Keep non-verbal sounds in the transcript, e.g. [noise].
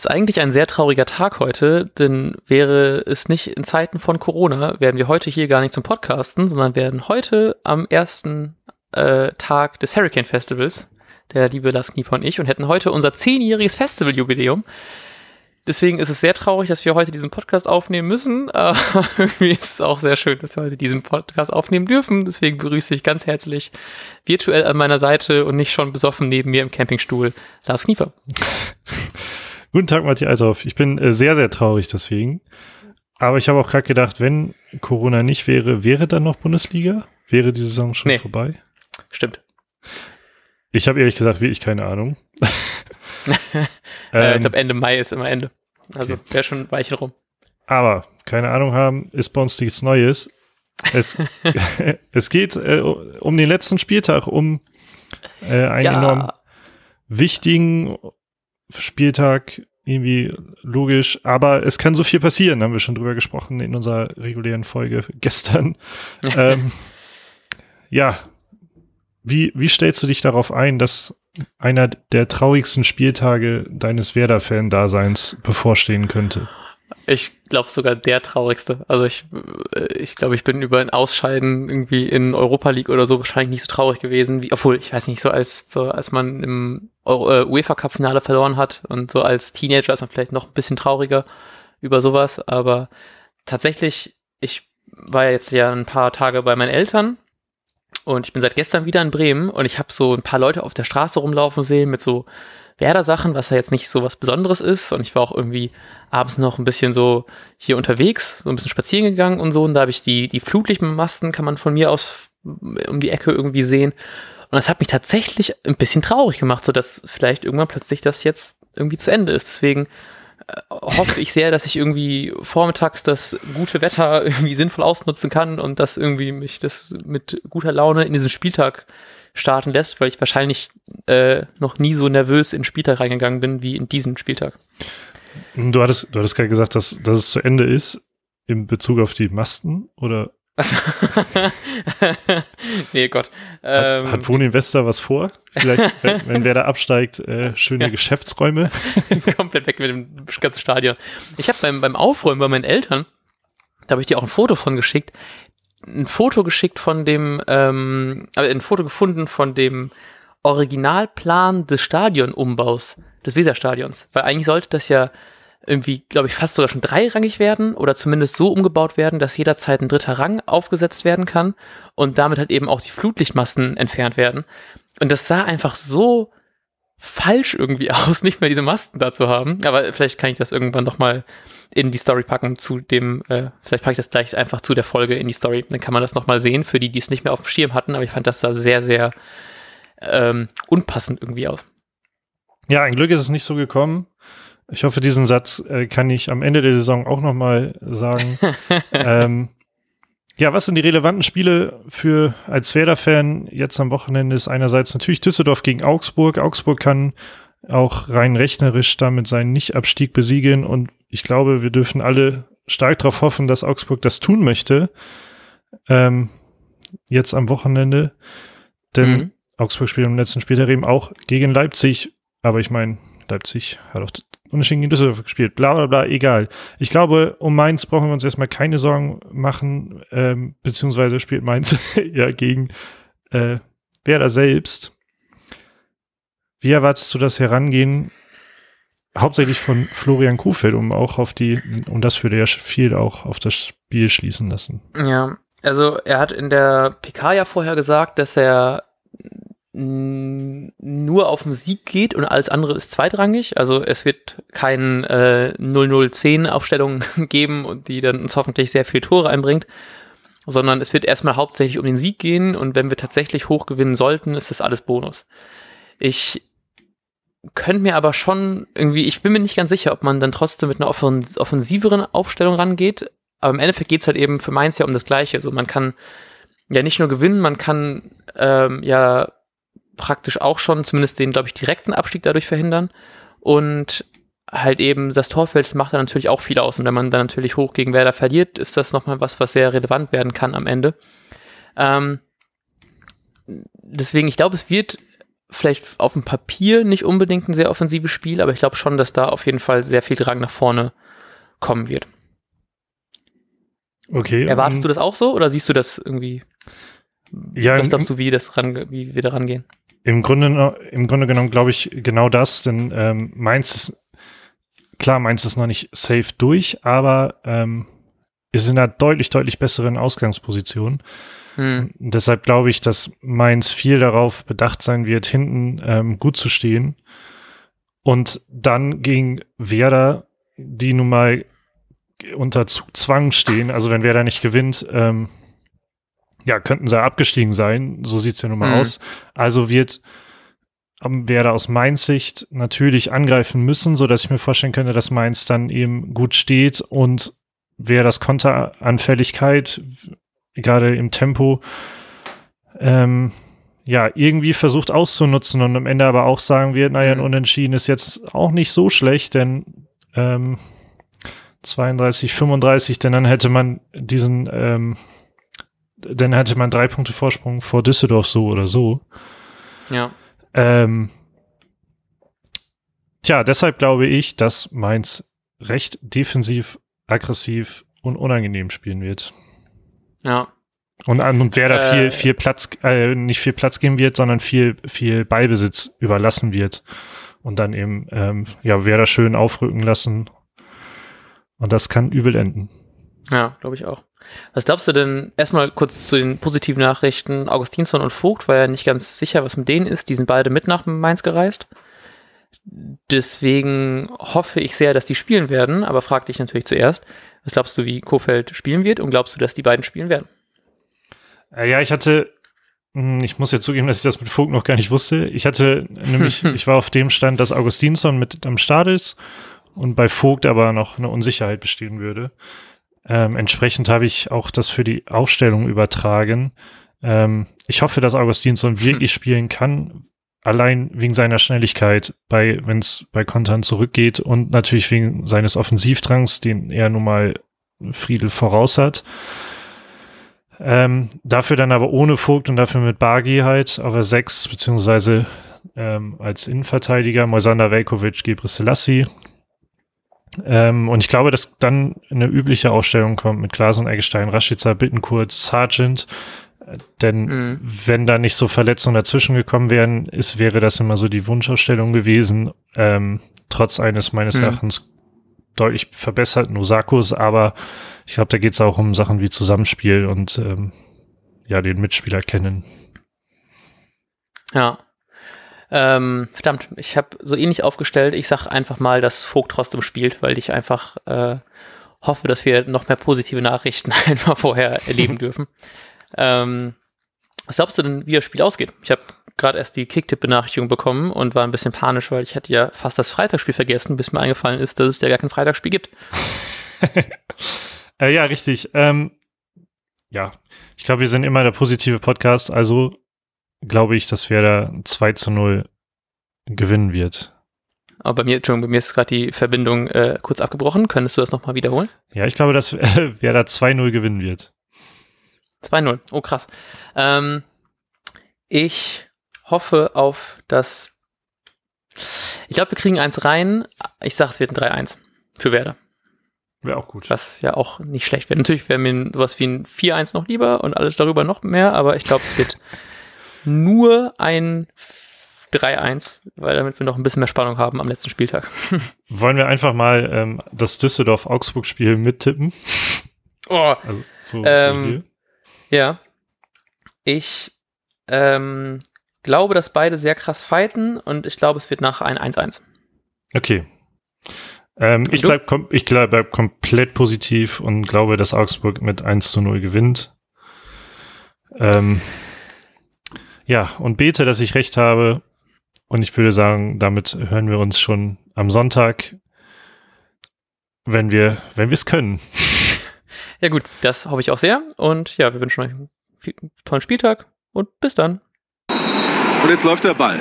Ist eigentlich ein sehr trauriger Tag heute, denn wäre es nicht in Zeiten von Corona, wären wir heute hier gar nicht zum Podcasten, sondern werden heute am ersten äh, Tag des Hurricane Festivals, der liebe Lars Knieper und ich, und hätten heute unser zehnjähriges Festivaljubiläum. Deswegen ist es sehr traurig, dass wir heute diesen Podcast aufnehmen müssen. [laughs] Aber irgendwie ist es auch sehr schön, dass wir heute diesen Podcast aufnehmen dürfen. Deswegen begrüße ich ganz herzlich virtuell an meiner Seite und nicht schon besoffen neben mir im Campingstuhl Lars Knieper. [laughs] Guten Tag, Matthias Althoff. Ich bin äh, sehr, sehr traurig deswegen. Aber ich habe auch gerade gedacht, wenn Corona nicht wäre, wäre dann noch Bundesliga? Wäre die Saison schon nee. vorbei? Stimmt. Ich habe ehrlich gesagt wirklich keine Ahnung. [laughs] ähm, ich glaube, Ende Mai ist immer Ende. Also okay. wäre schon ein Weichen rum. Aber keine Ahnung haben, ist bei uns nichts Neues. Es, [laughs] [laughs] es geht äh, um den letzten Spieltag, um äh, einen ja. enorm wichtigen Spieltag irgendwie logisch, aber es kann so viel passieren, haben wir schon drüber gesprochen in unserer regulären Folge gestern. [laughs] ähm, ja, wie, wie stellst du dich darauf ein, dass einer der traurigsten Spieltage deines Werder-Fan-Daseins bevorstehen könnte? Ich glaube sogar der traurigste. Also ich, äh, ich glaube, ich bin über ein Ausscheiden irgendwie in Europa League oder so wahrscheinlich nicht so traurig gewesen, wie, obwohl, ich weiß nicht, so als, so als man im äh, UEFA Cup Finale verloren hat und so als Teenager ist man vielleicht noch ein bisschen trauriger über sowas, aber tatsächlich, ich war ja jetzt ja ein paar Tage bei meinen Eltern und ich bin seit gestern wieder in Bremen und ich habe so ein paar Leute auf der Straße rumlaufen sehen mit so Werder-Sachen, was ja jetzt nicht so was Besonderes ist. Und ich war auch irgendwie abends noch ein bisschen so hier unterwegs, so ein bisschen spazieren gegangen und so. Und da habe ich die, die Flutlichtmasten, kann man von mir aus um die Ecke irgendwie sehen. Und das hat mich tatsächlich ein bisschen traurig gemacht, so dass vielleicht irgendwann plötzlich das jetzt irgendwie zu Ende ist. Deswegen hoffe ich sehr, dass ich irgendwie vormittags das gute Wetter [laughs] irgendwie sinnvoll ausnutzen kann und dass irgendwie mich das mit guter Laune in diesen Spieltag starten lässt, weil ich wahrscheinlich äh, noch nie so nervös in den Spieltag reingegangen bin wie in diesen Spieltag. Du hattest, du hattest gerade gesagt, dass, dass es zu Ende ist in Bezug auf die Masten oder? Also, [laughs] [laughs] nee, Gott. Ähm, hat, hat Wohn Investor was vor? Vielleicht, [laughs] wenn, wenn wer da absteigt, äh, schöne ja. Geschäftsräume? [laughs] Komplett weg mit dem ganzen Stadion. Ich habe beim, beim Aufräumen bei meinen Eltern, da habe ich dir auch ein Foto von geschickt, ein Foto geschickt von dem, ähm, ein Foto gefunden von dem Originalplan des Stadionumbaus, des Weserstadions. Weil eigentlich sollte das ja irgendwie, glaube ich, fast sogar schon dreirangig werden oder zumindest so umgebaut werden, dass jederzeit ein dritter Rang aufgesetzt werden kann und damit halt eben auch die Flutlichtmasten entfernt werden. Und das sah einfach so falsch irgendwie [laughs] aus, nicht mehr diese Masten da zu haben. Aber vielleicht kann ich das irgendwann doch mal in die Story packen zu dem, äh, vielleicht packe ich das gleich einfach zu der Folge in die Story. Dann kann man das nochmal sehen für die, die es nicht mehr auf dem Schirm hatten. Aber ich fand das da sehr, sehr ähm, unpassend irgendwie aus. Ja, ein Glück ist es nicht so gekommen. Ich hoffe, diesen Satz äh, kann ich am Ende der Saison auch nochmal sagen. [laughs] ähm, ja, was sind die relevanten Spiele für als Werder-Fan jetzt am Wochenende ist einerseits natürlich Düsseldorf gegen Augsburg. Augsburg kann auch rein rechnerisch damit seinen Nicht-Abstieg besiegeln und ich glaube, wir dürfen alle stark darauf hoffen, dass Augsburg das tun möchte. Ähm, jetzt am Wochenende. Denn mhm. Augsburg spielt im letzten Spieltag eben auch gegen Leipzig. Aber ich meine, Leipzig hat auch unentschieden gegen Düsseldorf gespielt, bla bla bla, egal. Ich glaube, um Mainz brauchen wir uns erstmal keine Sorgen machen, ähm, beziehungsweise spielt Mainz [laughs] ja gegen äh, Werder selbst. Wie erwartest du das Herangehen? Hauptsächlich von Florian Kuhfeld, um auch auf die, und das würde ja viel auch auf das Spiel schließen lassen. Ja, also er hat in der PK ja vorher gesagt, dass er nur auf den Sieg geht und alles andere ist zweitrangig. Also es wird kein äh, 0-0-10 Aufstellung [laughs] geben und die dann uns hoffentlich sehr viele Tore einbringt, sondern es wird erstmal hauptsächlich um den Sieg gehen und wenn wir tatsächlich hoch gewinnen sollten, ist das alles Bonus. Ich könnte mir aber schon irgendwie, ich bin mir nicht ganz sicher, ob man dann trotzdem mit einer offensiveren Aufstellung rangeht, aber im Endeffekt geht's halt eben für Mainz ja um das Gleiche. Also man kann ja nicht nur gewinnen, man kann ähm, ja praktisch auch schon zumindest den, glaube ich, direkten Abstieg dadurch verhindern. Und halt eben das Torfeld macht dann natürlich auch viel aus. Und wenn man dann natürlich hoch gegen Werder verliert, ist das nochmal was, was sehr relevant werden kann am Ende. Ähm, deswegen, ich glaube, es wird vielleicht auf dem Papier nicht unbedingt ein sehr offensives Spiel, aber ich glaube schon, dass da auf jeden Fall sehr viel Drang nach vorne kommen wird. Okay. Erwartest du das auch so oder siehst du das irgendwie? Ja, was glaubst du, wie, das ran, wie wir da rangehen? Im Grunde, im Grunde genommen glaube ich genau das, denn ähm, Mainz ist, klar, Mainz ist noch nicht safe durch, aber ähm, ist in einer deutlich, deutlich besseren Ausgangsposition. Hm. Deshalb glaube ich, dass Mainz viel darauf bedacht sein wird, hinten ähm, gut zu stehen. Und dann gegen Werder, die nun mal unter Zugzwang stehen, also wenn Werder nicht gewinnt, ähm, ja, könnten sie abgestiegen sein. So sieht's ja nun mal mhm. aus. Also wird Werder aus Mainz Sicht natürlich angreifen müssen, so dass ich mir vorstellen könnte, dass Mainz dann eben gut steht und wer das Konteranfälligkeit gerade im Tempo, ähm, ja, irgendwie versucht auszunutzen und am Ende aber auch sagen wird, naja, ein mhm. Unentschieden ist jetzt auch nicht so schlecht, denn ähm, 32, 35, denn dann hätte man diesen, ähm, dann hätte man drei Punkte Vorsprung vor Düsseldorf so oder so. Ja. Ähm, tja, deshalb glaube ich, dass Mainz recht defensiv, aggressiv und unangenehm spielen wird. Ja. Und, und wer da äh, viel, viel Platz, äh, nicht viel Platz geben wird, sondern viel, viel Ballbesitz überlassen wird. Und dann eben, ähm, ja, wer da schön aufrücken lassen. Und das kann übel enden. Ja, glaube ich auch. Was glaubst du denn, erstmal kurz zu den positiven Nachrichten, Augustinsson und Vogt war ja nicht ganz sicher, was mit denen ist. Die sind beide mit nach Mainz gereist. Deswegen hoffe ich sehr, dass die spielen werden, aber frag dich natürlich zuerst, was glaubst du, wie Kofeld spielen wird und glaubst du, dass die beiden spielen werden? Äh, ja, ich hatte, hm, ich muss ja zugeben, dass ich das mit Vogt noch gar nicht wusste. Ich hatte [laughs] nämlich, ich war auf dem Stand, dass Augustinsson mit am Start ist und bei Vogt aber noch eine Unsicherheit bestehen würde. Ähm, entsprechend habe ich auch das für die Aufstellung übertragen. Ähm, ich hoffe, dass Augustinsson wirklich spielen kann, allein wegen seiner Schnelligkeit, bei wenn es bei Kontern zurückgeht und natürlich wegen seines Offensivdrangs, den er nun mal Friedel voraus hat. Ähm, dafür dann aber ohne Vogt und dafür mit Bargi halt, aber sechs, beziehungsweise ähm, als Innenverteidiger, Moisander Velkovic, Gebre Selassie. Ähm, und ich glaube, dass dann eine übliche Aufstellung kommt mit Klaas und Eggestein, Rashica, Bittenkurt, Sargent, denn mhm. wenn da nicht so Verletzungen dazwischen gekommen wären, ist, wäre das immer so die Wunschausstellung gewesen, ähm, trotz eines meines mhm. Erachtens deutlich verbesserten Osakos, aber ich glaube, da geht es auch um Sachen wie Zusammenspiel und ähm, ja, den Mitspieler kennen. Ja. Ähm, verdammt, ich habe so ähnlich aufgestellt. Ich sag einfach mal, dass Vogt trotzdem spielt, weil ich einfach äh, hoffe, dass wir noch mehr positive Nachrichten [laughs] einfach vorher erleben [laughs] dürfen. Ähm, was glaubst du denn, wie das Spiel ausgeht? Ich habe gerade erst die Kicktipp-Benachrichtigung bekommen und war ein bisschen panisch, weil ich hatte ja fast das Freitagsspiel vergessen, bis mir eingefallen ist, dass es ja gar kein Freitagsspiel gibt. [laughs] äh, ja, richtig. Ähm, ja, ich glaube, wir sind immer der positive Podcast, also glaube ich, dass wir da 2 zu 0 gewinnen wird. Aber bei mir, Entschuldigung, bei mir ist gerade die Verbindung äh, kurz abgebrochen. Könntest du das nochmal wiederholen? Ja, ich glaube, dass äh, wer da 2-0 gewinnen wird. 2-0. Oh, krass. Ähm, ich hoffe auf das. Ich glaube, wir kriegen eins rein. Ich sage, es wird ein 3-1 für Werder. Wäre auch gut. Was ja auch nicht schlecht wäre. Natürlich wäre mir sowas wie ein 4-1 noch lieber und alles darüber noch mehr, aber ich glaube, es wird nur ein 3-1, weil damit wir noch ein bisschen mehr Spannung haben am letzten Spieltag. Wollen wir einfach mal ähm, das Düsseldorf-Augsburg-Spiel mittippen? Oh, also, so, ähm, so ja. Ich ähm, glaube, dass beide sehr krass fighten und ich glaube, es wird nach ein 1-1. Okay. Ähm, ich bleibe kom ich bleib komplett positiv und glaube, dass Augsburg mit 1 zu 0 gewinnt. Ähm, ja, und bete, dass ich recht habe. Und ich würde sagen, damit hören wir uns schon am Sonntag, wenn wir, wenn wir es können. Ja gut, das hoffe ich auch sehr. Und ja, wir wünschen euch einen tollen Spieltag und bis dann. Und jetzt läuft der Ball.